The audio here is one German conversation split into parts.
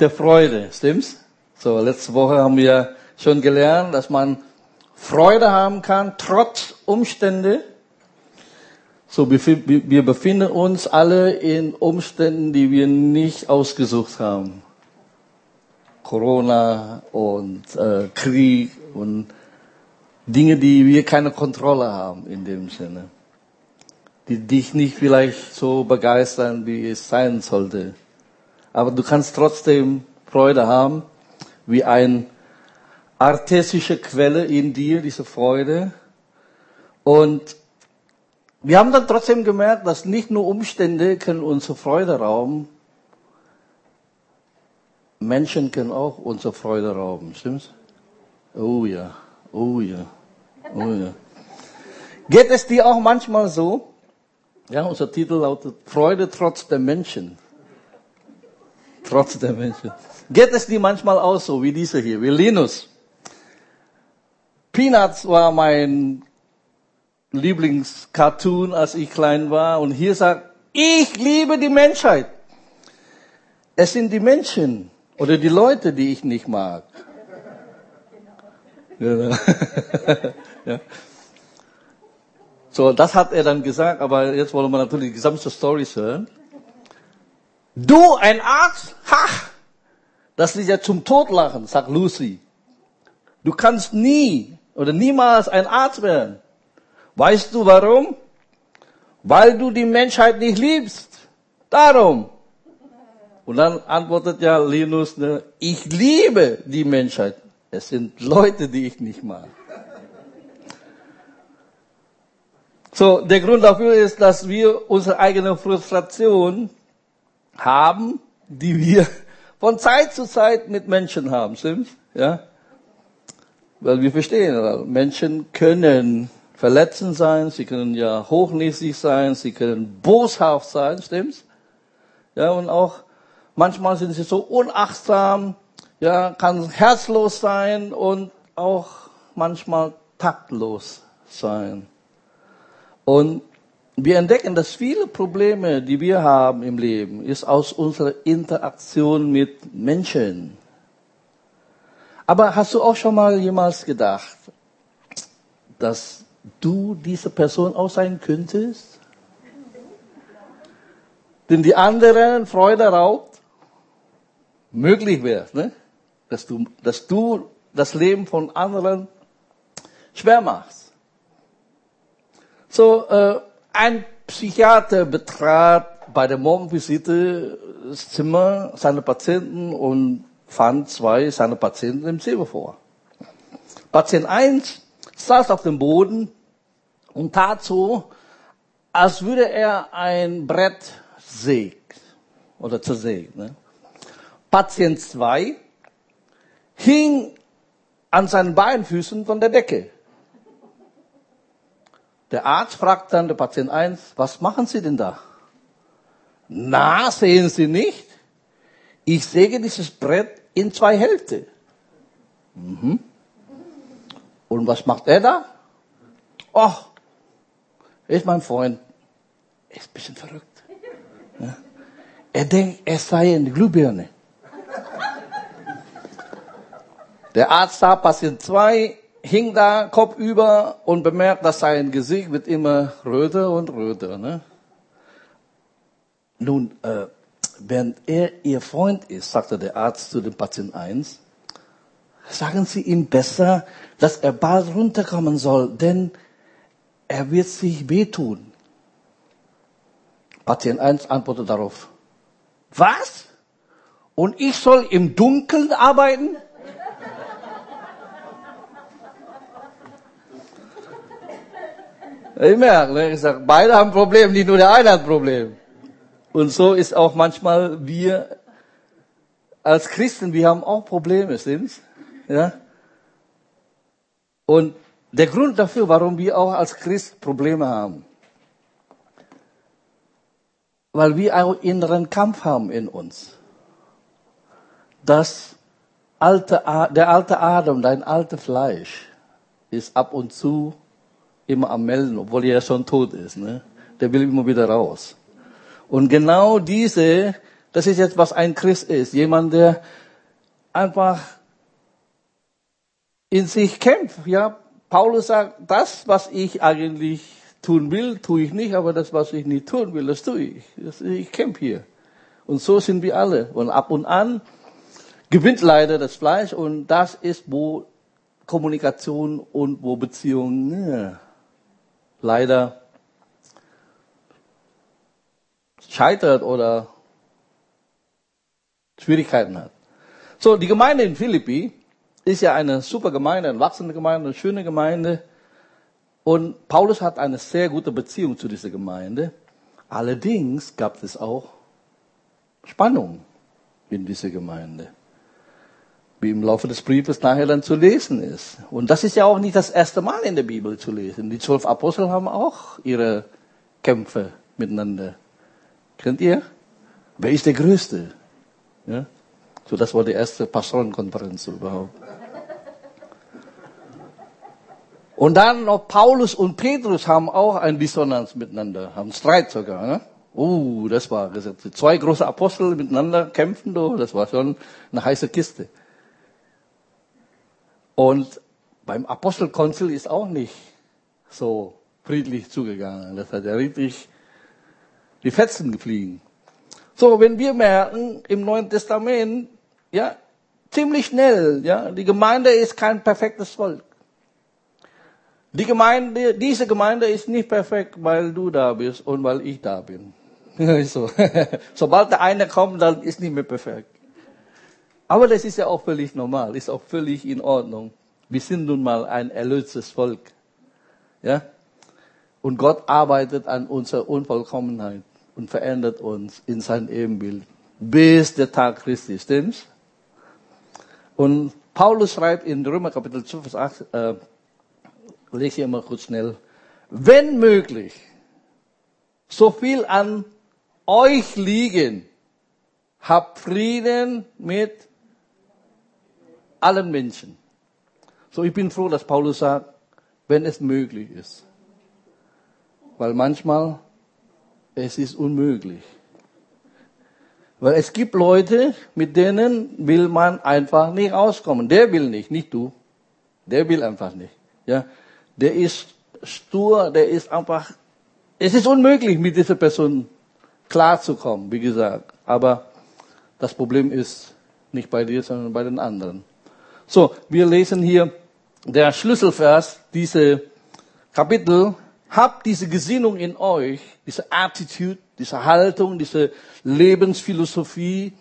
der Freude, stimmt's? So, letzte Woche haben wir schon gelernt, dass man Freude haben kann, trotz Umstände. So, wir befinden uns alle in Umständen, die wir nicht ausgesucht haben. Corona und äh, Krieg und Dinge, die wir keine Kontrolle haben in dem Sinne. Die dich nicht vielleicht so begeistern, wie es sein sollte. Aber du kannst trotzdem Freude haben, wie ein artesische Quelle in dir, diese Freude. Und wir haben dann trotzdem gemerkt, dass nicht nur Umstände können unsere Freude rauben, Menschen können auch unsere Freude rauben, stimmt's? Oh ja, oh ja, oh ja. Geht es dir auch manchmal so? Ja, unser Titel lautet Freude trotz der Menschen. Trotz der Menschen. Geht es dir manchmal auch so, wie diese hier, wie Linus? Peanuts war mein Lieblingscartoon, als ich klein war. Und hier sagt, ich liebe die Menschheit. Es sind die Menschen oder die Leute, die ich nicht mag. Genau. ja. So, das hat er dann gesagt, aber jetzt wollen wir natürlich die gesamte Story hören. Du, ein Arzt? Ha! Das ist ja zum Totlachen, sagt Lucy. Du kannst nie oder niemals ein Arzt werden. Weißt du warum? Weil du die Menschheit nicht liebst. Darum. Und dann antwortet ja Linus, ne, ich liebe die Menschheit. Es sind Leute, die ich nicht mag. So, der Grund dafür ist, dass wir unsere eigene Frustration haben, die wir von Zeit zu Zeit mit Menschen haben, stimmt's? Ja? Weil wir verstehen, Menschen können verletzend sein, sie können ja hochnäsig sein, sie können boshaft sein, stimmt's? Ja, und auch manchmal sind sie so unachtsam, ja, kann herzlos sein und auch manchmal taktlos sein. Und wir entdecken, dass viele Probleme, die wir haben im Leben, ist aus unserer Interaktion mit Menschen. Aber hast du auch schon mal jemals gedacht, dass du diese Person auch sein könntest? Denn die anderen Freude raubt, möglich wäre, ne? dass, du, dass du das Leben von anderen schwer machst. So, äh, ein Psychiater betrat bei der Morgenvisite das Zimmer seiner Patienten und fand zwei seiner Patienten im Zimmer vor. Patient 1 saß auf dem Boden und tat so, als würde er ein Brett sägt oder zersägt. Ne? Patient 2 hing an seinen Beinfüßen von der Decke. Der Arzt fragt dann der Patient 1, was machen Sie denn da? Na, sehen Sie nicht? Ich säge dieses Brett in zwei Hälfte. Mhm. Und was macht er da? Ach, ist mein Freund. Er ist ein bisschen verrückt. Ja. Er denkt, er sei eine Glühbirne. Der Arzt sah Patient 2, hing da kopfüber und bemerkt, dass sein Gesicht wird immer röter und röter. Ne? Nun, äh, während er ihr Freund ist, sagte der Arzt zu dem Patient 1, sagen Sie ihm besser, dass er bald runterkommen soll, denn er wird sich wehtun. Patient 1 antwortet darauf, was? Und ich soll im Dunkeln arbeiten? Ich merke, ne? ich sage, beide haben ein Problem, nicht nur der eine hat ein Problem. Und so ist auch manchmal wir als Christen, wir haben auch Probleme, stimmt's? Ja? Und der Grund dafür, warum wir auch als Christ Probleme haben, weil wir auch inneren Kampf haben in uns. Das alte, der alte Adam, dein altes Fleisch, ist ab und zu immer am Melden, obwohl er ja schon tot ist. Ne? Der will immer wieder raus. Und genau diese Das ist jetzt, was ein Christ ist. Jemand, der einfach in sich kämpft. Ja, Paulus sagt, das, was ich eigentlich tun will, tue ich nicht, aber das, was ich nicht tun will, das tue ich. Ich kämpfe hier. Und so sind wir alle. Und ab und an gewinnt leider das Fleisch und das ist, wo Kommunikation und wo Beziehungen ja, leider scheitert oder Schwierigkeiten hat. So, die Gemeinde in Philippi ist ja eine super Gemeinde, eine wachsende Gemeinde, eine schöne Gemeinde. Und Paulus hat eine sehr gute Beziehung zu dieser Gemeinde. Allerdings gab es auch Spannung in dieser Gemeinde. Wie im Laufe des Briefes nachher dann zu lesen ist. Und das ist ja auch nicht das erste Mal in der Bibel zu lesen. Die zwölf Apostel haben auch ihre Kämpfe miteinander. Kennt ihr? Wer ist der Größte? Ja? So, das war die erste Pastorenkonferenz überhaupt. Und dann noch Paulus und Petrus haben auch eine Dissonanz miteinander, haben Streit sogar. Ne? Uh, das war gesagt. Zwei große Apostel miteinander kämpfen, das war schon eine heiße Kiste. Und beim Apostelkonzil ist auch nicht so friedlich zugegangen. Das hat ja richtig die Fetzen gefliegen. So, wenn wir merken im Neuen Testament, ja, ziemlich schnell, ja, die Gemeinde ist kein perfektes Volk. Die Gemeinde, diese Gemeinde ist nicht perfekt, weil du da bist und weil ich da bin. so. Sobald der eine kommt, dann ist nicht mehr perfekt. Aber das ist ja auch völlig normal, ist auch völlig in Ordnung. Wir sind nun mal ein erlöstes Volk. Ja? Und Gott arbeitet an unserer Unvollkommenheit und verändert uns in sein Ebenbild bis der Tag Christi. Stimmt's? Und Paulus schreibt in Römer Kapitel 12, Vers 8, äh, lese ich mal kurz schnell. Wenn möglich, so viel an euch liegen, habt Frieden mit allen Menschen. So, ich bin froh, dass Paulus sagt, wenn es möglich ist. Weil manchmal es ist unmöglich. Weil es gibt Leute, mit denen will man einfach nicht auskommen. Der will nicht, nicht du. Der will einfach nicht. Ja, der ist stur, der ist einfach, es ist unmöglich, mit dieser Person klarzukommen, wie gesagt. Aber das Problem ist nicht bei dir, sondern bei den anderen. So, wir lesen hier der Schlüsselvers, diese Kapitel, habt diese Gesinnung in euch, diese Attitude, diese Haltung, diese Lebensphilosophie,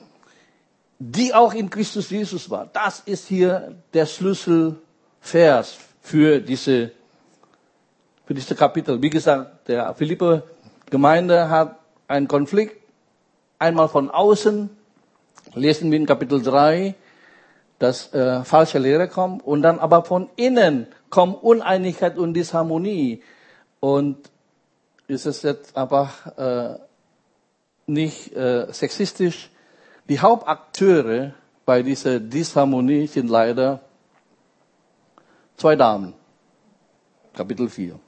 die auch in Christus Jesus war. Das ist hier der Schlüsselvers für diese für diese Kapitel. Wie gesagt, der Philippe Gemeinde hat einen Konflikt, einmal von außen, lesen wir in Kapitel 3, dass äh, falsche Lehre kommt, und dann aber von innen kommt Uneinigkeit und Disharmonie. Und ist es jetzt einfach äh, nicht äh, sexistisch. Die Hauptakteure bei dieser Disharmonie sind leider zwei Damen. Kapitel 4.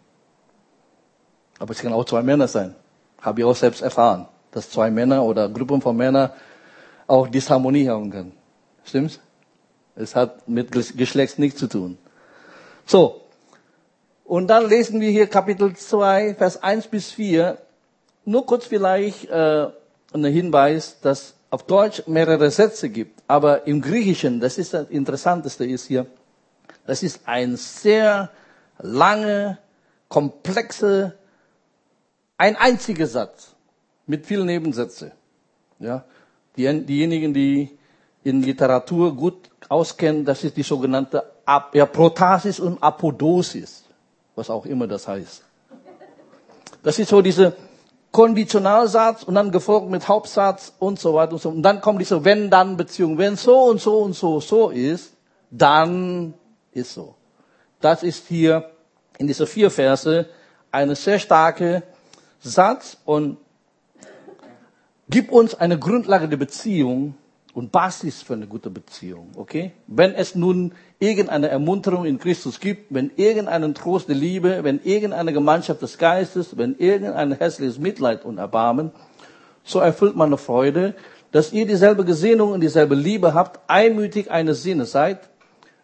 Aber es kann auch zwei Männer sein. Habe ich auch selbst erfahren, dass zwei Männer oder Gruppen von Männern auch Disharmonie haben können. Stimmt's? Es hat mit Geschlecht nichts zu tun. So. Und dann lesen wir hier Kapitel 2, Vers 1 bis 4. Nur kurz vielleicht äh, ein Hinweis, dass auf Deutsch mehrere Sätze gibt, aber im Griechischen, das ist das Interessanteste ist hier, das ist ein sehr lange, komplexe ein einziger Satz mit vielen Nebensätzen. Ja, die, diejenigen, die in Literatur gut auskennen, das ist die sogenannte Ap ja, Protasis und Apodosis, was auch immer das heißt. Das ist so diese Konditionalsatz und dann gefolgt mit Hauptsatz und so weiter und so. Und dann kommt diese Wenn-Dann-Beziehung. Wenn so und so und so so ist, dann ist so. Das ist hier in dieser vier Verse eine sehr starke Satz und gib uns eine Grundlage der Beziehung und Basis für eine gute Beziehung, okay? Wenn es nun irgendeine Ermunterung in Christus gibt, wenn irgendeinen Trost der Liebe, wenn irgendeine Gemeinschaft des Geistes, wenn irgendein hässliches Mitleid und Erbarmen, so erfüllt man eine Freude, dass ihr dieselbe Gesinnung und dieselbe Liebe habt, einmütig eines Sinnes seid,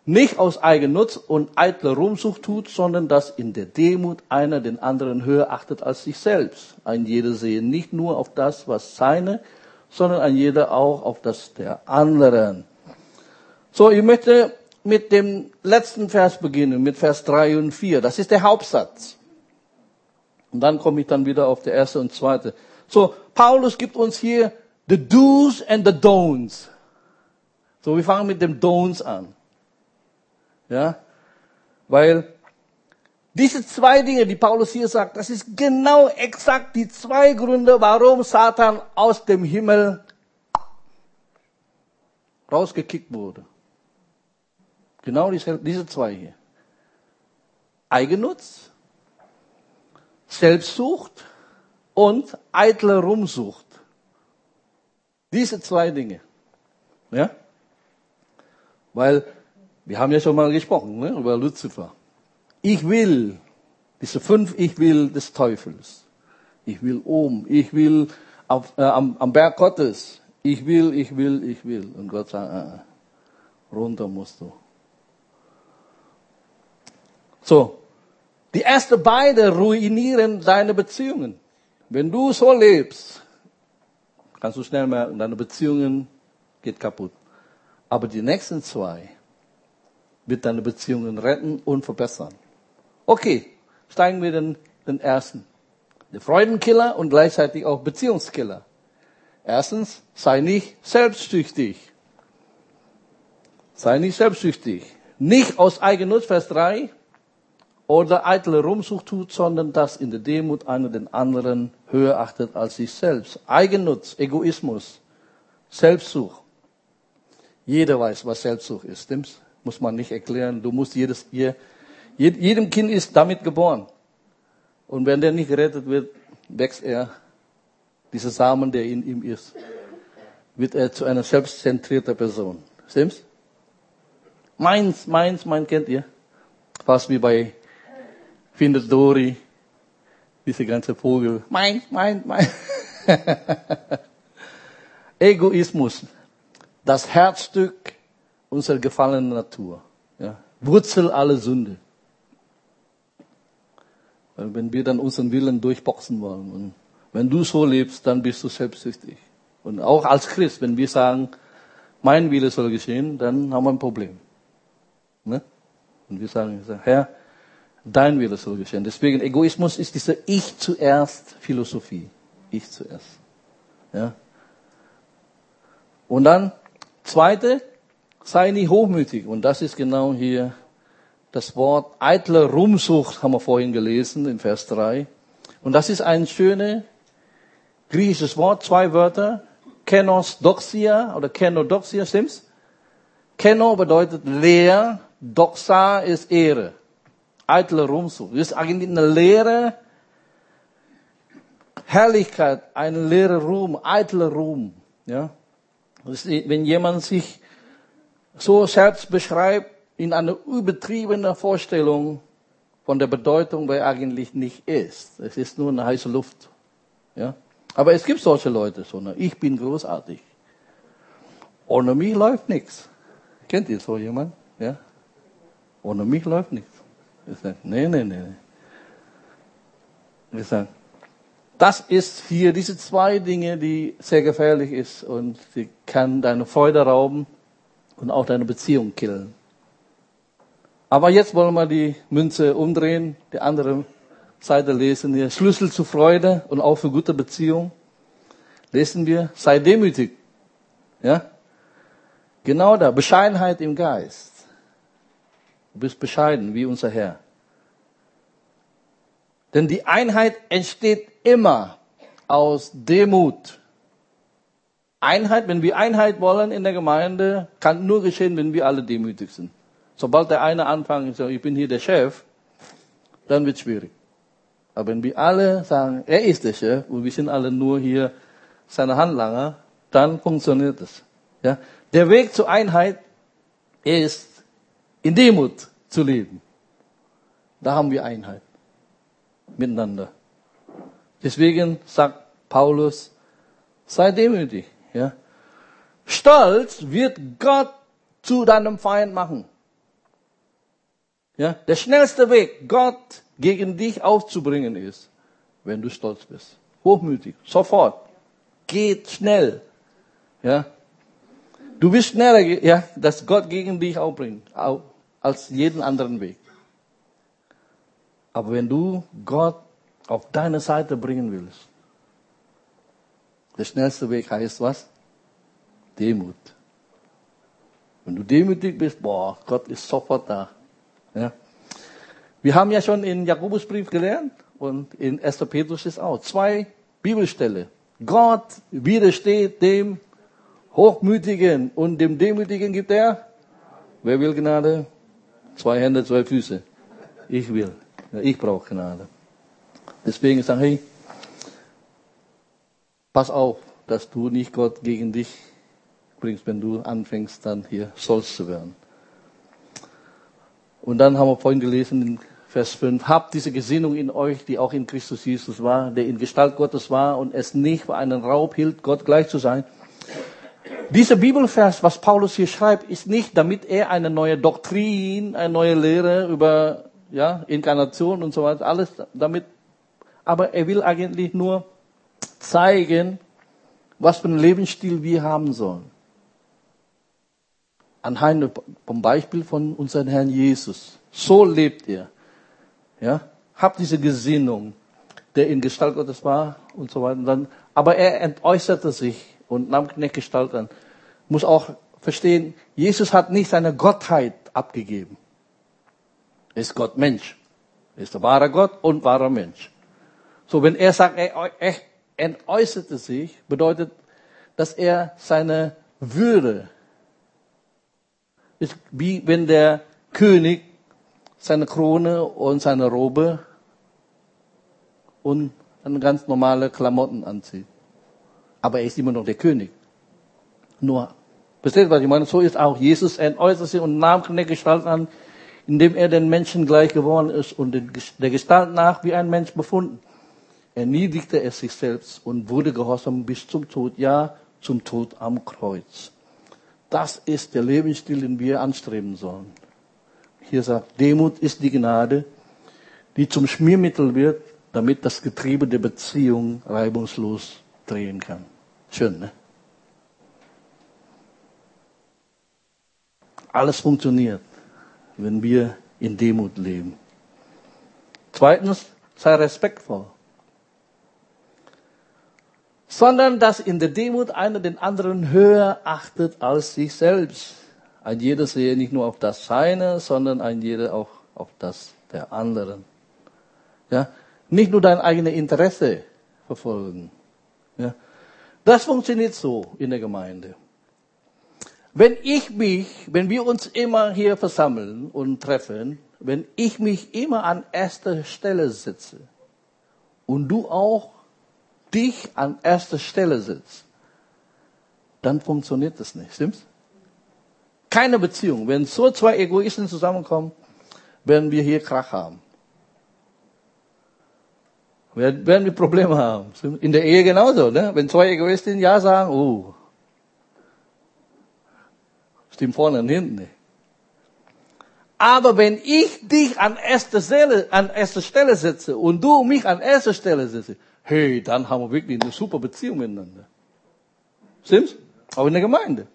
nicht aus Eigennutz und eitler Ruhmsucht tut, sondern dass in der Demut einer den anderen höher achtet als sich selbst. Ein jeder sehe nicht nur auf das, was seine, sondern ein jeder auch auf das der anderen. So, ich möchte mit dem letzten Vers beginnen, mit Vers 3 und 4. Das ist der Hauptsatz. Und dann komme ich dann wieder auf der erste und zweite. So, Paulus gibt uns hier the do's and the don'ts. So, wir fangen mit dem don'ts an. Ja? Weil diese zwei Dinge, die Paulus hier sagt, das ist genau exakt die zwei Gründe, warum Satan aus dem Himmel rausgekickt wurde. Genau diese, zwei hier. Eigennutz, Selbstsucht und eitle Rumsucht. Diese zwei Dinge. Ja? Weil wir haben ja schon mal gesprochen ne, über Luzifer. Ich will, diese fünf Ich will des Teufels. Ich will oben, ich will auf, äh, am, am Berg Gottes. Ich will, ich will, ich will. Und Gott sagt, äh, runter musst du. So, die erste beide ruinieren deine Beziehungen. Wenn du so lebst, kannst du schnell merken, deine Beziehungen geht kaputt. Aber die nächsten zwei wird deine Beziehungen retten und verbessern. Okay, steigen wir den, den ersten. Der Freudenkiller und gleichzeitig auch Beziehungskiller. Erstens, sei nicht selbstsüchtig. Sei nicht selbstsüchtig. Nicht aus Eigennutz, Vers 3, oder eitle Rumsucht tut, sondern das in der Demut einer den anderen höher achtet als sich selbst. Eigennutz, Egoismus, Selbstsucht. Jeder weiß, was Selbstsucht ist, stimmt's? Muss man nicht erklären. Du musst jedes, jedem Kind ist damit geboren. Und wenn der nicht gerettet wird, wächst er, dieser Samen, der in ihm ist, wird er zu einer selbstzentrierten Person. Stimmt's? Meins, meins, mein kennt ihr? Fast wie bei findet Dori, diese ganze Vogel. Mein, mein, mein. Egoismus, das Herzstück unserer gefallenen Natur. Ja. Wurzel aller Sünde. Wenn wir dann unseren Willen durchboxen wollen und wenn du so lebst, dann bist du selbstsüchtig. Und auch als Christ, wenn wir sagen, mein Wille soll geschehen, dann haben wir ein Problem. Ne? Und wir sagen, Herr, Dein Wille soll geschehen. Deswegen Egoismus ist diese Ich zuerst Philosophie. Ich zuerst. Ja. Und dann, zweite, sei nicht hochmütig. Und das ist genau hier das Wort eitle Rumsucht, haben wir vorhin gelesen in Vers 3. Und das ist ein schönes griechisches Wort, zwei Wörter. Kenos doxia oder kenodoxia, stimmt's? Keno bedeutet leer, doxa ist Ehre eitle Ruhmsucht. Das ist eigentlich eine leere Herrlichkeit, eine leere Ruhm, eitle Ruhm. Ja? Ist, wenn jemand sich so selbst beschreibt in einer übertriebenen Vorstellung von der Bedeutung, wer eigentlich nicht ist. Es ist nur eine heiße Luft. Ja? Aber es gibt solche Leute, so eine, ich bin großartig. Ohne mich läuft nichts. Kennt ihr so jemand? Ja? Ohne mich läuft nichts. Ich sage, nee, nee, nee. Ich sage, das ist hier diese zwei Dinge, die sehr gefährlich ist und sie kann deine Freude rauben und auch deine Beziehung killen. Aber jetzt wollen wir die Münze umdrehen, die andere Seite lesen wir. Schlüssel zu Freude und auch für gute Beziehung. Lesen wir, sei demütig. Ja? Genau da, Bescheidenheit im Geist. Du bist bescheiden wie unser Herr. Denn die Einheit entsteht immer aus Demut. Einheit, wenn wir Einheit wollen in der Gemeinde, kann nur geschehen, wenn wir alle demütig sind. Sobald der eine anfängt sagt, ich bin hier der Chef, dann wird es schwierig. Aber wenn wir alle sagen, er ist der Chef und wir sind alle nur hier seine Handlanger, dann funktioniert es. Ja? Der Weg zur Einheit ist in Demut zu leben. Da haben wir Einheit miteinander. Deswegen sagt Paulus, sei demütig. Ja? Stolz wird Gott zu deinem Feind machen. Ja, der schnellste Weg, Gott gegen dich aufzubringen ist, wenn du stolz bist. Hochmütig, sofort. Geht schnell. Ja. Du bist schneller, ja, dass Gott gegen dich aufbringt, als jeden anderen Weg. Aber wenn du Gott auf deine Seite bringen willst, der schnellste Weg heißt was? Demut. Wenn du demütig bist, boah, Gott ist sofort da. Ja. Wir haben ja schon in Jakobusbrief gelernt und in 1. Petrus ist auch zwei Bibelstelle. Gott widersteht dem Hochmütigen und dem Demütigen gibt er. Wer will Gnade? Zwei Hände, zwei Füße. Ich will. Ich brauche Gnade. Deswegen sage ich, pass auf, dass du nicht Gott gegen dich bringst, wenn du anfängst, dann hier stolz zu werden. Und dann haben wir vorhin gelesen in Vers 5, habt diese Gesinnung in euch, die auch in Christus Jesus war, der in Gestalt Gottes war und es nicht für einen Raub hielt, Gott gleich zu sein. Dieser Bibelvers, was Paulus hier schreibt, ist nicht, damit er eine neue Doktrin, eine neue Lehre über ja, Inkarnation und so weiter, alles damit, aber er will eigentlich nur zeigen, was für einen Lebensstil wir haben sollen anhand vom Beispiel von unserem Herrn Jesus. So lebt er. Ja, habt diese Gesinnung, der in Gestalt Gottes war und so weiter. Und dann, aber er entäußerte sich und nahm Gestalt an. Muss auch verstehen, Jesus hat nicht seine Gottheit abgegeben. Er ist Gott Mensch. Er ist der wahre Gott und wahrer Mensch. So, wenn er sagt, er entäußerte sich, bedeutet, dass er seine Würde ist wie wenn der König seine Krone und seine Robe und ganz normale Klamotten anzieht. Aber er ist immer noch der König. Nur, versteht was ich meine? So ist auch Jesus ein äußerste und nahm eine Gestalt an, indem er den Menschen gleich geworden ist und der Gestalt nach wie ein Mensch befunden. Erniedrigte er sich selbst und wurde gehorsam bis zum Tod, ja, zum Tod am Kreuz. Das ist der Lebensstil, den wir anstreben sollen. Hier sagt, Demut ist die Gnade, die zum Schmiermittel wird, damit das Getriebe der Beziehung reibungslos drehen kann. Schön, ne? Alles funktioniert, wenn wir in Demut leben. Zweitens, sei respektvoll sondern dass in der Demut einer den anderen höher achtet als sich selbst. Ein jeder sehe nicht nur auf das Seine, sondern ein jeder auch auf das der anderen. Ja, nicht nur dein eigenes Interesse verfolgen. Ja, das funktioniert so in der Gemeinde. Wenn ich mich, wenn wir uns immer hier versammeln und treffen, wenn ich mich immer an erster Stelle setze und du auch dich an erster Stelle setzt, dann funktioniert das nicht, stimmt's? Keine Beziehung. Wenn so zwei Egoisten zusammenkommen, werden wir hier Krach haben. Werden wir Probleme haben. In der Ehe genauso, ne? Wenn zwei Egoisten Ja sagen, oh. Stimmt vorne und hinten nicht. Aber wenn ich dich an erster Stelle, an erster Stelle setze und du mich an erster Stelle setze, hey, dann haben wir wirklich eine super Beziehung miteinander. Stimmt's? Auch in der Gemeinde.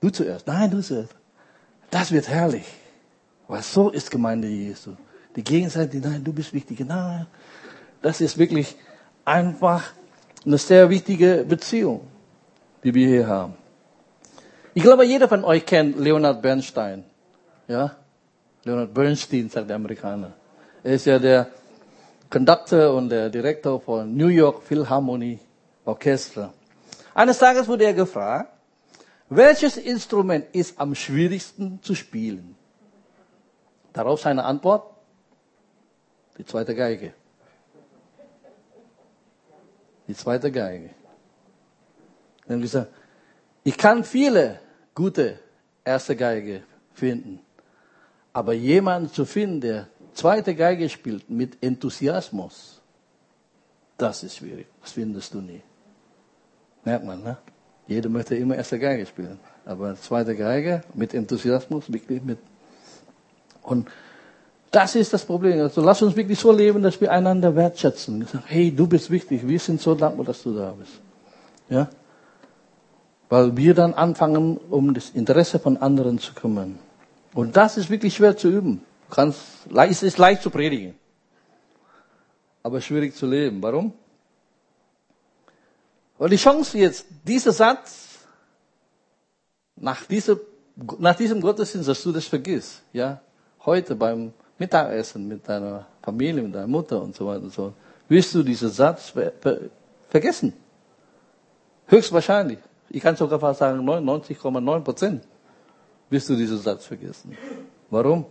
Du zuerst. Nein, du zuerst. Das wird herrlich. Weil so ist Gemeinde Jesu. Die Gegenseite, nein, du bist wichtig. Nein, das ist wirklich einfach eine sehr wichtige Beziehung, die wir hier haben. Ich glaube, jeder von euch kennt Leonard Bernstein. Ja? Leonard Bernstein, sagt der Amerikaner. Er ist ja der Conductor und der Direktor von New York Philharmonie Orchestra. Eines Tages wurde er gefragt, welches Instrument ist am schwierigsten zu spielen? Darauf seine Antwort, die zweite Geige. Die zweite Geige. Hat gesagt, ich kann viele gute erste Geige finden, aber jemanden zu finden, der zweite Geige spielt mit Enthusiasmus, das ist schwierig. Das findest du nie. Merkt man, ne? Jeder möchte immer erste Geige spielen. Aber zweite Geige mit Enthusiasmus, wirklich mit. Und das ist das Problem. Also lass uns wirklich so leben, dass wir einander wertschätzen. Hey, du bist wichtig. Wir sind so dankbar, dass du da bist. Ja? Weil wir dann anfangen, um das Interesse von anderen zu kümmern. Und das ist wirklich schwer zu üben. Kannst, es ist leicht zu predigen. Aber schwierig zu leben. Warum? Weil die Chance jetzt, dieser Satz, nach, dieser, nach diesem Gottesdienst, dass du das vergisst, ja, heute beim Mittagessen mit deiner Familie, mit deiner Mutter und so weiter und so, wirst du diesen Satz ver ver vergessen. Höchstwahrscheinlich. Ich kann sogar fast sagen 99,9 Prozent wirst du diesen Satz vergessen. Warum?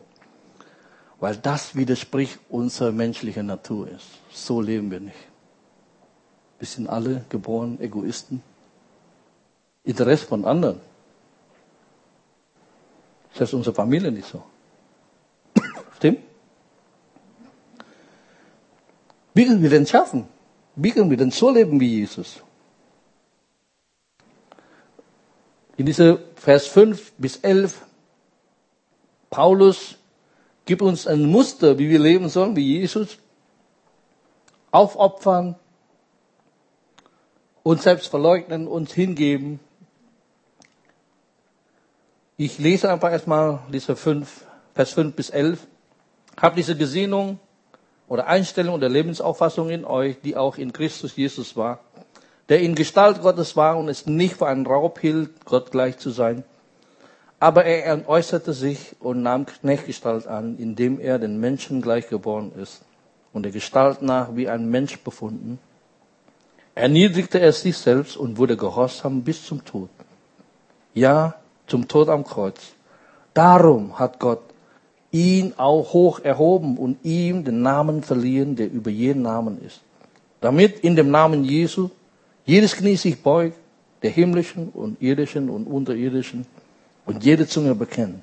Weil das widerspricht unserer menschlichen Natur ist. So leben wir nicht. Wir sind alle geboren Egoisten. Interesse von anderen. Selbst unsere Familie nicht so. Stimmt? Wie können wir denn schaffen? Wie können wir denn so leben wie Jesus? In diese Vers 5 bis 11, Paulus gibt uns ein Muster, wie wir leben sollen, wie Jesus. Aufopfern, uns selbst verleugnen, uns hingeben. Ich lese einfach erstmal diese 5, Vers 5 bis 11. Habt diese Gesinnung oder Einstellung oder Lebensauffassung in euch, die auch in Christus Jesus war, der in Gestalt Gottes war und es nicht für einen Raub hielt, Gott gleich zu sein. Aber er äußerte sich und nahm Knechtgestalt an, indem er den Menschen gleich geboren ist und der Gestalt nach wie ein Mensch befunden. Erniedrigte er sich selbst und wurde gehorsam bis zum Tod. Ja, zum Tod am Kreuz. Darum hat Gott ihn auch hoch erhoben und ihm den Namen verliehen, der über jeden Namen ist. Damit in dem Namen Jesu jedes Knie sich beugt, der himmlischen und irdischen und unterirdischen, und jede Zunge bekennt,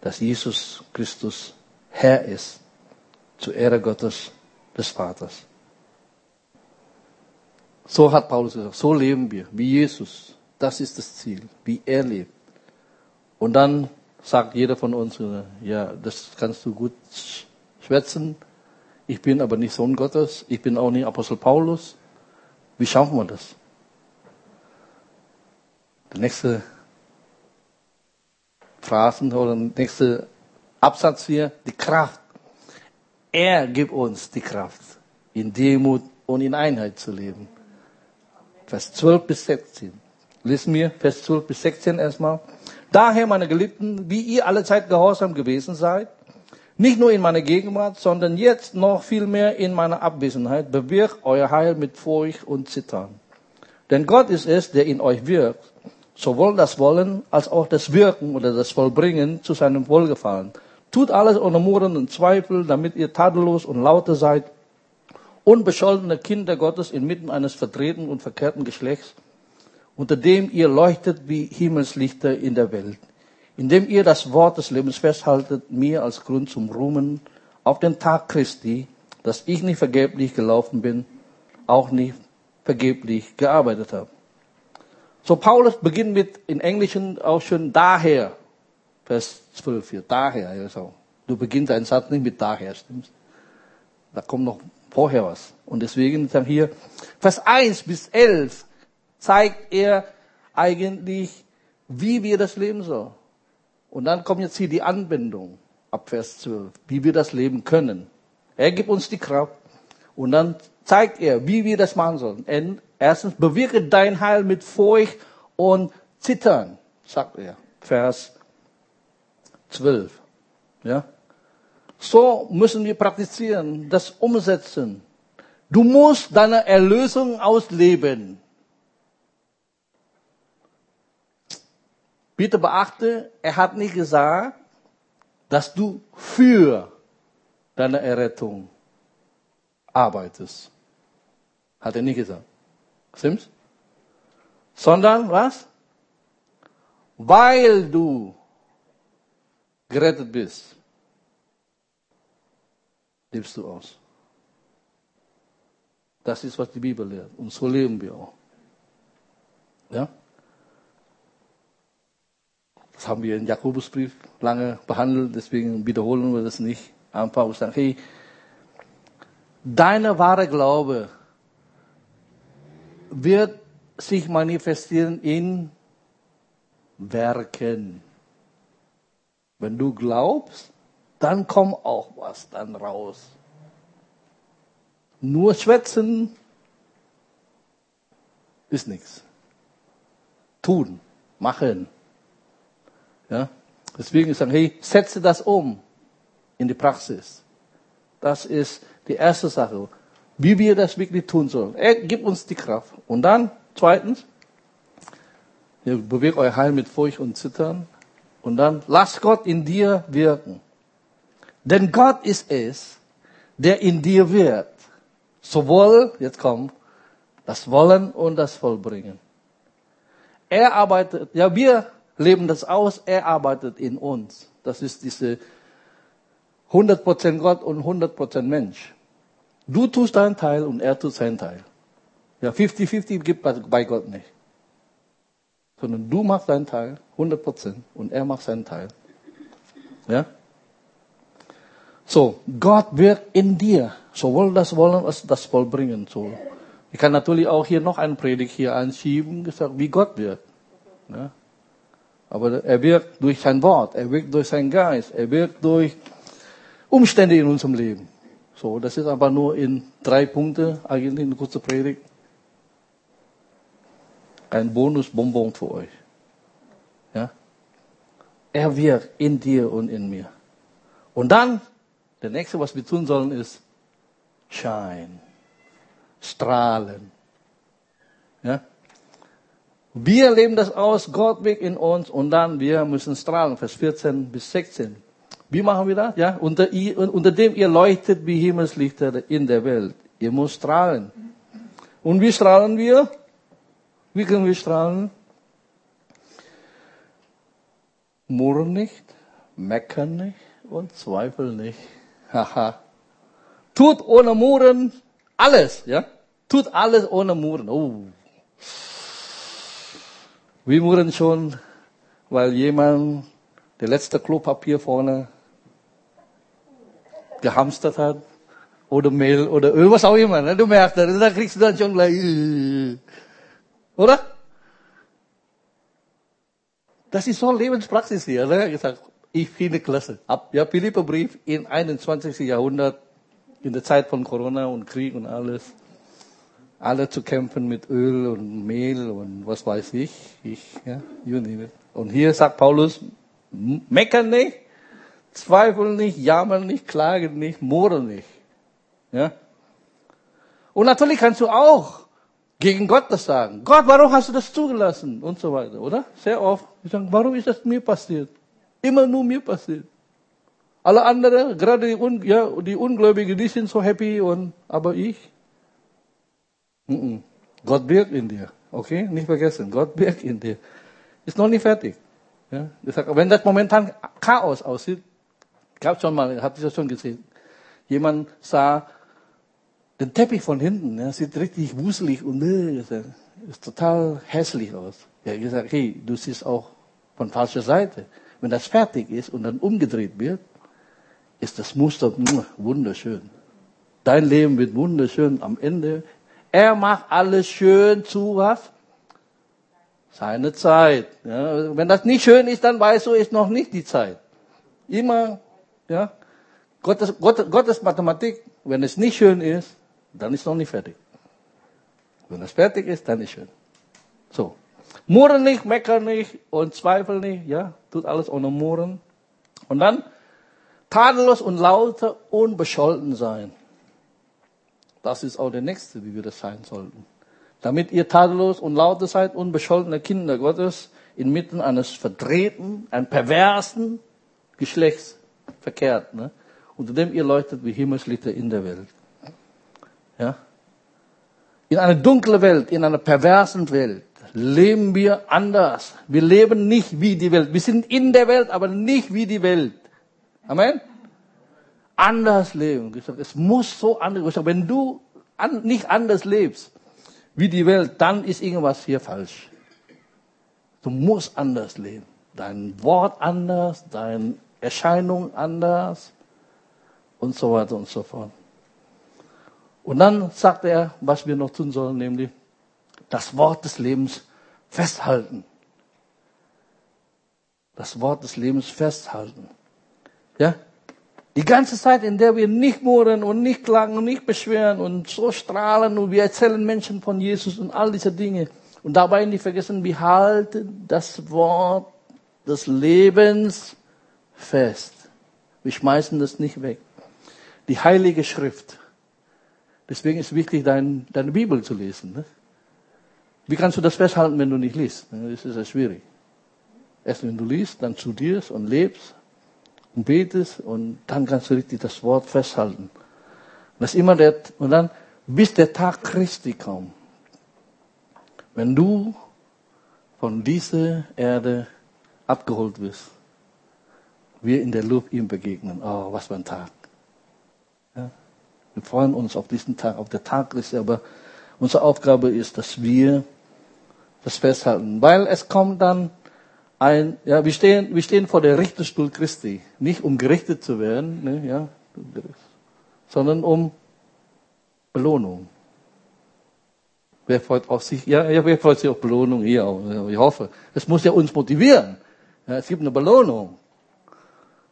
dass Jesus Christus Herr ist, zur Ehre Gottes des Vaters. So hat Paulus gesagt, so leben wir, wie Jesus. Das ist das Ziel, wie er lebt. Und dann sagt jeder von uns, ja, das kannst du gut schwätzen. Ich bin aber nicht Sohn Gottes. Ich bin auch nicht Apostel Paulus. Wie schaffen wir das? Der nächste Phrasen oder der nächste Absatz hier, die Kraft. Er gibt uns die Kraft, in Demut und in Einheit zu leben. Vers 12 bis 16. Lesen wir Vers 12 bis 16 erstmal. Daher, meine Geliebten, wie ihr alle Zeit gehorsam gewesen seid, nicht nur in meiner Gegenwart, sondern jetzt noch viel mehr in meiner Abwesenheit, bewirkt euer Heil mit Furcht und Zittern. Denn Gott ist es, der in euch wirkt, sowohl das Wollen als auch das Wirken oder das Vollbringen zu seinem Wohlgefallen. Tut alles ohne Murren und Zweifel, damit ihr tadellos und lauter seid, unbescholtene Kinder Gottes inmitten eines verdrehten und verkehrten Geschlechts, unter dem ihr leuchtet wie Himmelslichter in der Welt indem ihr das Wort des Lebens festhaltet, mir als Grund zum Ruhmen auf den Tag Christi, dass ich nicht vergeblich gelaufen bin, auch nicht vergeblich gearbeitet habe. So Paulus beginnt mit in Englischen auch schon daher, Vers 12 hier, daher, also, du beginnst deinen Satz nicht mit daher, stimmt's? Da kommt noch vorher was. Und deswegen dann hier, Vers 1 bis 11 zeigt er eigentlich, wie wir das leben sollen. Und dann kommt jetzt hier die Anbindung ab Vers 12, wie wir das leben können. Er gibt uns die Kraft und dann zeigt er, wie wir das machen sollen. Erstens, bewirke dein Heil mit Furcht und Zittern, sagt er. Vers 12. Ja? So müssen wir praktizieren, das umsetzen. Du musst deine Erlösung ausleben. Bitte beachte, er hat nicht gesagt, dass du für deine Errettung arbeitest. Hat er nicht gesagt. Stimmt's? Sondern was? Weil du gerettet bist, lebst du aus. Das ist, was die Bibel lehrt. Und so leben wir auch. Ja? Das haben wir in Jakobusbrief lange behandelt, deswegen wiederholen wir das nicht. Einfach sagen, hey, deine wahre Glaube wird sich manifestieren in Werken. Wenn du glaubst, dann kommt auch was dann raus. Nur schwätzen ist nichts. Tun, machen. Ja? Deswegen sagen, hey, setze das um in die Praxis. Das ist die erste Sache, wie wir das wirklich tun sollen. Er gibt uns die Kraft. Und dann, zweitens, ihr bewegt euer Heil mit Furcht und Zittern. Und dann, lasst Gott in dir wirken. Denn Gott ist es, der in dir wirkt. Sowohl, jetzt kommt, das Wollen und das Vollbringen. Er arbeitet, ja, wir leben das aus, er arbeitet in uns. Das ist diese 100% Gott und 100% Mensch. Du tust deinen Teil und er tut seinen Teil. Ja, 50-50 gibt bei Gott nicht. Sondern du machst deinen Teil, 100%, und er macht seinen Teil. Ja? So, Gott wirkt in dir, sowohl das Wollen als das Vollbringen. So. Ich kann natürlich auch hier noch einen Predigt hier einschieben, gesagt, wie Gott wirkt. Ja? Aber er wirkt durch sein Wort, er wirkt durch seinen Geist, er wirkt durch Umstände in unserem Leben. So, das ist aber nur in drei Punkte eigentlich eine kurze Predigt. Ein Bonusbonbon für euch. Ja? Er wirkt in dir und in mir. Und dann, der nächste, was wir tun sollen, ist Shine. Strahlen. Ja? Wir leben das aus, Gott wirkt in uns und dann wir müssen strahlen. Vers 14 bis 16. Wie machen wir das? Ja, unter, unter dem ihr leuchtet wie Himmelslichter in der Welt. Ihr müsst strahlen. Und wie strahlen wir? Wie können wir strahlen? Murren nicht, meckern nicht und zweifeln nicht. Tut ohne Murren alles, ja? Tut alles ohne Murren. Oh. Wir murren schon, weil jemand der letzte Klopapier vorne gehamstert hat oder Mehl oder Öl, was auch immer. Du merkst, da kriegst du dann schon gleich, oder? Das ist so Lebenspraxis hier. Ne? Gesagt, ich finde klasse. Ab, ja, Brief im 21. Jahrhundert, in der Zeit von Corona und Krieg und alles, alle zu kämpfen mit Öl und Mehl und was weiß ich. Ich, ja, you name it. Und hier sagt Paulus, meckern nicht, zweifeln nicht, jammern nicht, klagen nicht, murren nicht. Ja? Und natürlich kannst du auch gegen Gott das sagen. Gott, warum hast du das zugelassen? Und so weiter, oder? Sehr oft. Wir sagen, warum ist das mir passiert? Immer nur mir passiert. Alle anderen, gerade die, Un ja, die Ungläubigen, die sind so happy und, aber ich? Mm -mm. Gott wirkt in dir. Okay? Nicht vergessen. Gott wirkt in dir. Ist noch nicht fertig. Ja? Wenn das momentan Chaos aussieht, gab schon mal, habt ihr das schon gesehen? Jemand sah den Teppich von hinten, ja, sieht richtig wuselig und äh, ist total hässlich aus. Er hat gesagt, hey, du siehst auch von falscher Seite. Wenn das fertig ist und dann umgedreht wird, ist das Muster wunderschön. Dein Leben wird wunderschön am Ende. Er macht alles schön zu was? Seine Zeit. Ja, wenn das nicht schön ist, dann weißt du, ist noch nicht die Zeit. Immer ja? Gottes, Gott, Gottes Mathematik, wenn es nicht schön ist, dann ist es noch nicht fertig. Wenn es fertig ist, dann ist es schön. So. Murren nicht, meckern nicht und zweifeln nicht, ja, tut alles ohne Murren. Und dann tadellos und lauter unbescholten sein. Das ist auch der nächste, wie wir das sein sollten. Damit ihr tadellos und lauter seid, unbescholtene Kinder Gottes, inmitten eines verdrehten, ein perversen Geschlechts verkehrt, ne? unter dem ihr leuchtet wie Himmelslichter in der Welt. Ja? In einer dunklen Welt, in einer perversen Welt leben wir anders. Wir leben nicht wie die Welt. Wir sind in der Welt, aber nicht wie die Welt. Amen? Anders leben. Es muss so anders sein. Wenn du nicht anders lebst wie die Welt, dann ist irgendwas hier falsch. Du musst anders leben. Dein Wort anders, deine Erscheinung anders und so weiter und so fort. Und dann sagt er, was wir noch tun sollen, nämlich das Wort des Lebens festhalten. Das Wort des Lebens festhalten. Ja? Die ganze Zeit, in der wir nicht murren und nicht klagen und nicht beschweren und so strahlen und wir erzählen Menschen von Jesus und all diese Dinge. Und dabei nicht vergessen, wir halten das Wort des Lebens fest. Wir schmeißen das nicht weg. Die Heilige Schrift. Deswegen ist es wichtig, dein, deine Bibel zu lesen. Ne? Wie kannst du das festhalten, wenn du nicht liest? Das ist ja schwierig. Erst wenn du liest, dann studierst und lebst und betest und dann kannst du richtig das Wort festhalten. Das immer der, und dann, bis der Tag Christi kommt. Wenn du von dieser Erde abgeholt wirst, wir in der Luft ihm begegnen. Oh, was für ein Tag. Ja? Wir freuen uns auf diesen Tag, auf der Tag Christi, aber unsere Aufgabe ist, dass wir das festhalten. Weil es kommt dann ein, ja, wir stehen, wir stehen vor der Richterstuhl Christi. Nicht um gerichtet zu werden, ne, ja, sondern um Belohnung. Wer freut auf sich? Ja, ja, wer freut sich auf Belohnung? Hier auch. Ich hoffe. Es muss ja uns motivieren. Ja, es gibt eine Belohnung.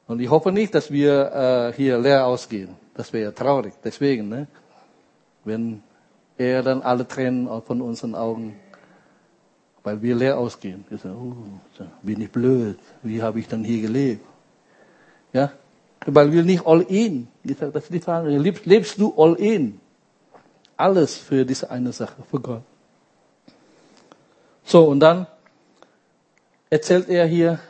Und ich hoffe nicht, dass wir äh, hier leer ausgehen. Das wäre ja traurig. Deswegen, ne? wenn er dann alle Tränen von unseren Augen weil wir leer ausgehen. Ich sage, oh, bin ich blöd, wie habe ich dann hier gelebt? Ja, weil wir nicht all in. Ich sage, das ist die Frage, lebst, lebst du all in? Alles für diese eine Sache, für Gott. So, und dann erzählt er hier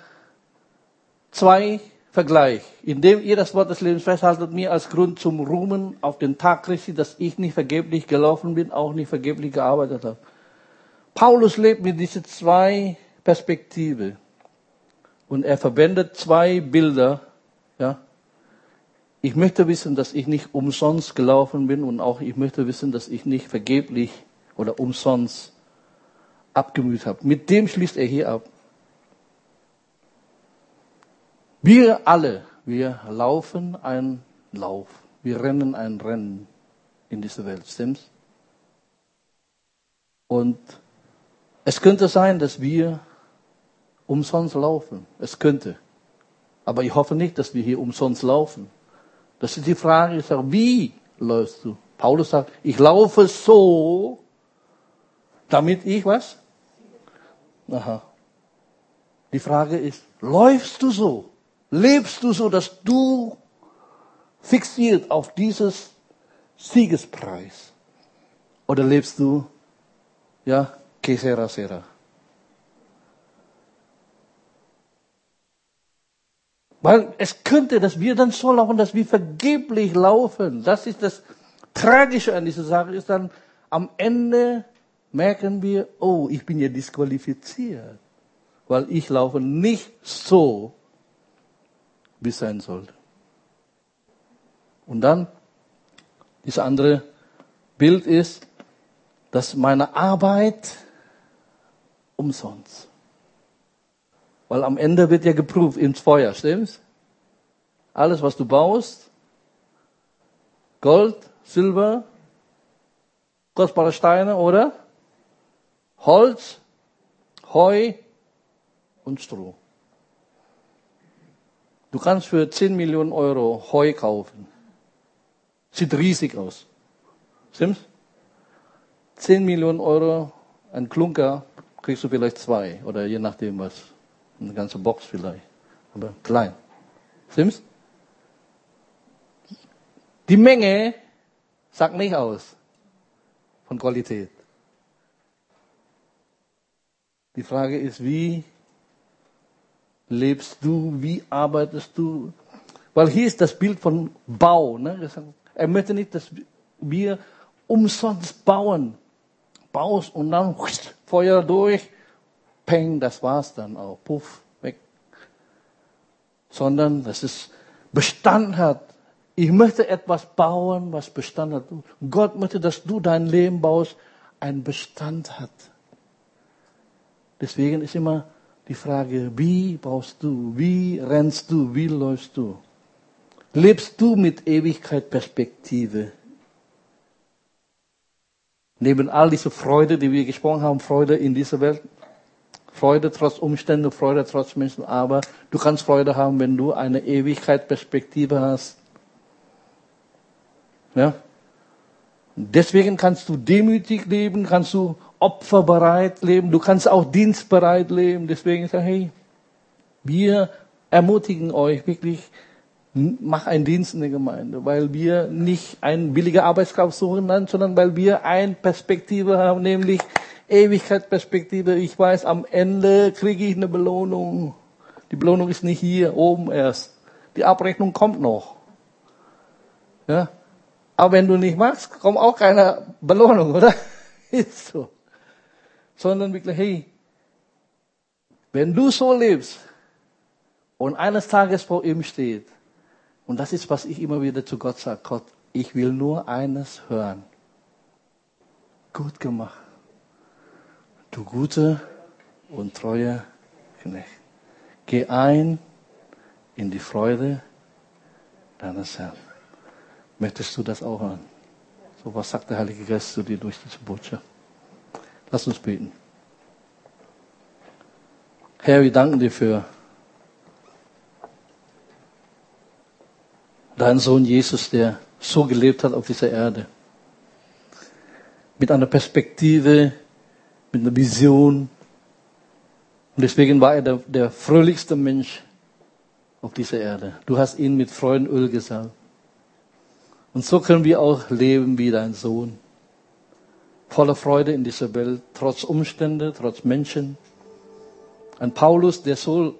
zwei Vergleich, indem ihr das Wort des Lebens festhaltet, mir als Grund zum Ruhmen auf den Tag Christi, dass ich nicht vergeblich gelaufen bin, auch nicht vergeblich gearbeitet habe. Paulus lebt mit diesen zwei Perspektiven. Und er verwendet zwei Bilder, ja. Ich möchte wissen, dass ich nicht umsonst gelaufen bin und auch ich möchte wissen, dass ich nicht vergeblich oder umsonst abgemüht habe. Mit dem schließt er hier ab. Wir alle, wir laufen einen Lauf. Wir rennen ein Rennen in dieser Welt, stimmt's? Und es könnte sein, dass wir umsonst laufen. Es könnte. Aber ich hoffe nicht, dass wir hier umsonst laufen. Das ist die Frage, ich sage, wie läufst du? Paulus sagt, ich laufe so, damit ich was? Aha. Die Frage ist, läufst du so? Lebst du so, dass du fixiert auf dieses Siegespreis? Oder lebst du, ja, que sera, sera. Weil es könnte, dass wir dann so laufen, dass wir vergeblich laufen. Das ist das Tragische an dieser Sache, ist dann am Ende merken wir, oh, ich bin ja disqualifiziert, weil ich laufe nicht so, wie sein sollte. Und dann, dieses andere Bild ist, dass meine Arbeit umsonst. Weil am Ende wird ja geprüft ins Feuer, stimmt's? Alles, was du baust, Gold, Silber, kostbare Steine oder Holz, Heu und Stroh. Du kannst für 10 Millionen Euro Heu kaufen. Sieht riesig aus. Stimmt's? 10 Millionen Euro, ein Klunker, kriegst du vielleicht zwei oder je nachdem was. Eine ganze Box vielleicht. Aber klein. Stimmt's? Die Menge sagt nicht aus von Qualität. Die Frage ist, wie lebst du, wie arbeitest du? Weil hier ist das Bild von Bau. Ne? Er möchte nicht, dass wir umsonst bauen. Baust und dann Feuer durch, peng, das war's dann auch, puff, weg. Sondern, dass es Bestand hat. Ich möchte etwas bauen, was Bestand hat. Gott möchte, dass du dein Leben baust, ein Bestand hat. Deswegen ist immer die Frage, wie baust du, wie rennst du, wie läufst du? Lebst du mit Ewigkeitsperspektive? Neben all diese Freude, die wir gesprochen haben, Freude in dieser Welt, Freude trotz Umstände, Freude trotz Menschen, aber du kannst Freude haben, wenn du eine Ewigkeitsperspektive hast. Ja? Deswegen kannst du demütig leben, kannst du opferbereit leben, du kannst auch dienstbereit leben. Deswegen sage hey, wir ermutigen euch wirklich, mach einen Dienst in der Gemeinde, weil wir nicht einen billigen Arbeitskraft suchen, sondern weil wir eine Perspektive haben, nämlich Ewigkeitsperspektive. Ich weiß, am Ende kriege ich eine Belohnung. Die Belohnung ist nicht hier oben erst. Die Abrechnung kommt noch. Ja? Aber wenn du nicht machst, kommt auch keine Belohnung, oder? Ist so. Sondern wirklich, hey, wenn du so lebst und eines Tages vor ihm steht, und das ist, was ich immer wieder zu Gott sage, Gott, ich will nur eines hören. Gut gemacht. Du gute und treue Knecht. Geh ein in die Freude deines Herrn. Möchtest du das auch hören? So was sagt der Heilige Geist zu dir durch diese Botschaft? Lass uns beten. Herr, wir danken dir für deinen Sohn Jesus, der so gelebt hat auf dieser Erde. Mit einer Perspektive, mit einer Vision. Und deswegen war er der, der fröhlichste Mensch auf dieser Erde. Du hast ihn mit Freudenöl gesalbt. Und so können wir auch leben wie dein Sohn. Voller Freude in dieser Welt, trotz Umstände, trotz Menschen. Ein Paulus, der so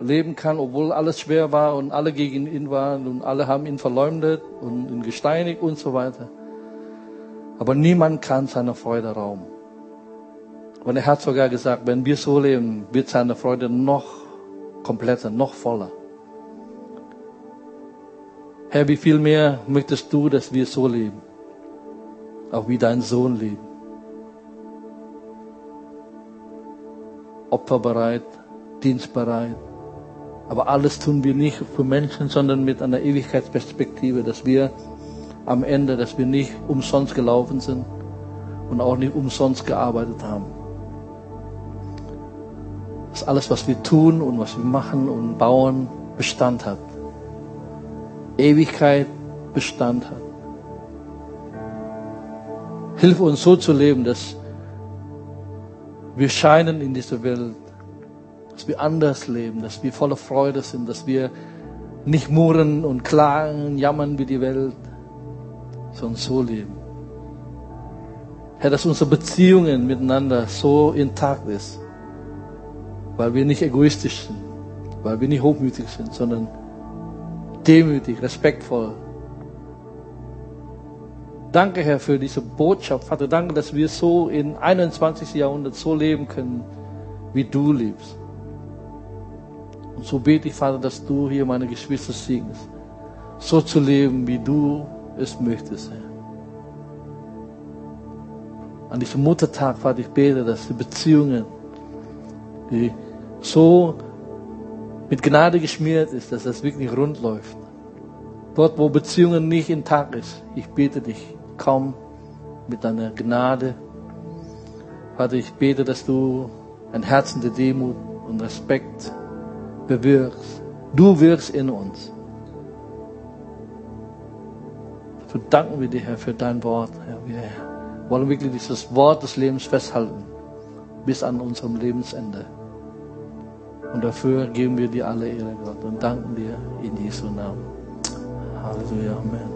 leben kann, obwohl alles schwer war und alle gegen ihn waren und alle haben ihn verleumdet und ihn gesteinigt und so weiter. Aber niemand kann seine Freude rauben. Und er hat sogar gesagt, wenn wir so leben, wird seine Freude noch kompletter, noch voller. Herr, wie viel mehr möchtest du, dass wir so leben? Auch wie dein Sohn lebt. Opferbereit, dienstbereit. Aber alles tun wir nicht für Menschen, sondern mit einer Ewigkeitsperspektive, dass wir am Ende, dass wir nicht umsonst gelaufen sind und auch nicht umsonst gearbeitet haben. Dass alles, was wir tun und was wir machen und bauen, Bestand hat. Ewigkeit Bestand hat. Hilf uns so zu leben, dass wir scheinen in dieser Welt, dass wir anders leben, dass wir voller Freude sind, dass wir nicht murren und klagen, jammern wie die Welt, sondern so leben. Herr, dass unsere Beziehungen miteinander so intakt ist, weil wir nicht egoistisch sind, weil wir nicht hochmütig sind, sondern demütig, respektvoll. Danke, Herr, für diese Botschaft. Vater, danke, dass wir so im 21. Jahrhundert so leben können, wie du lebst. Und so bete ich, Vater, dass du hier meine Geschwister segnest, so zu leben, wie du es möchtest, Herr. An diesem Muttertag, Vater, ich bete, dass die Beziehungen, die so mit Gnade geschmiert ist, dass das wirklich rund läuft. Dort, wo Beziehungen nicht intakt ist, ich bete dich, komm mit deiner Gnade. Vater, ich bete, dass du ein Herzen der Demut und Respekt bewirkst. Du wirkst in uns. So danken wir dir, Herr, für dein Wort. Herr. Wir wollen wirklich dieses Wort des Lebens festhalten bis an unserem Lebensende. Und dafür geben wir dir alle Ehre, Gott, und danken dir in Jesu Namen. Halleluja, Amen.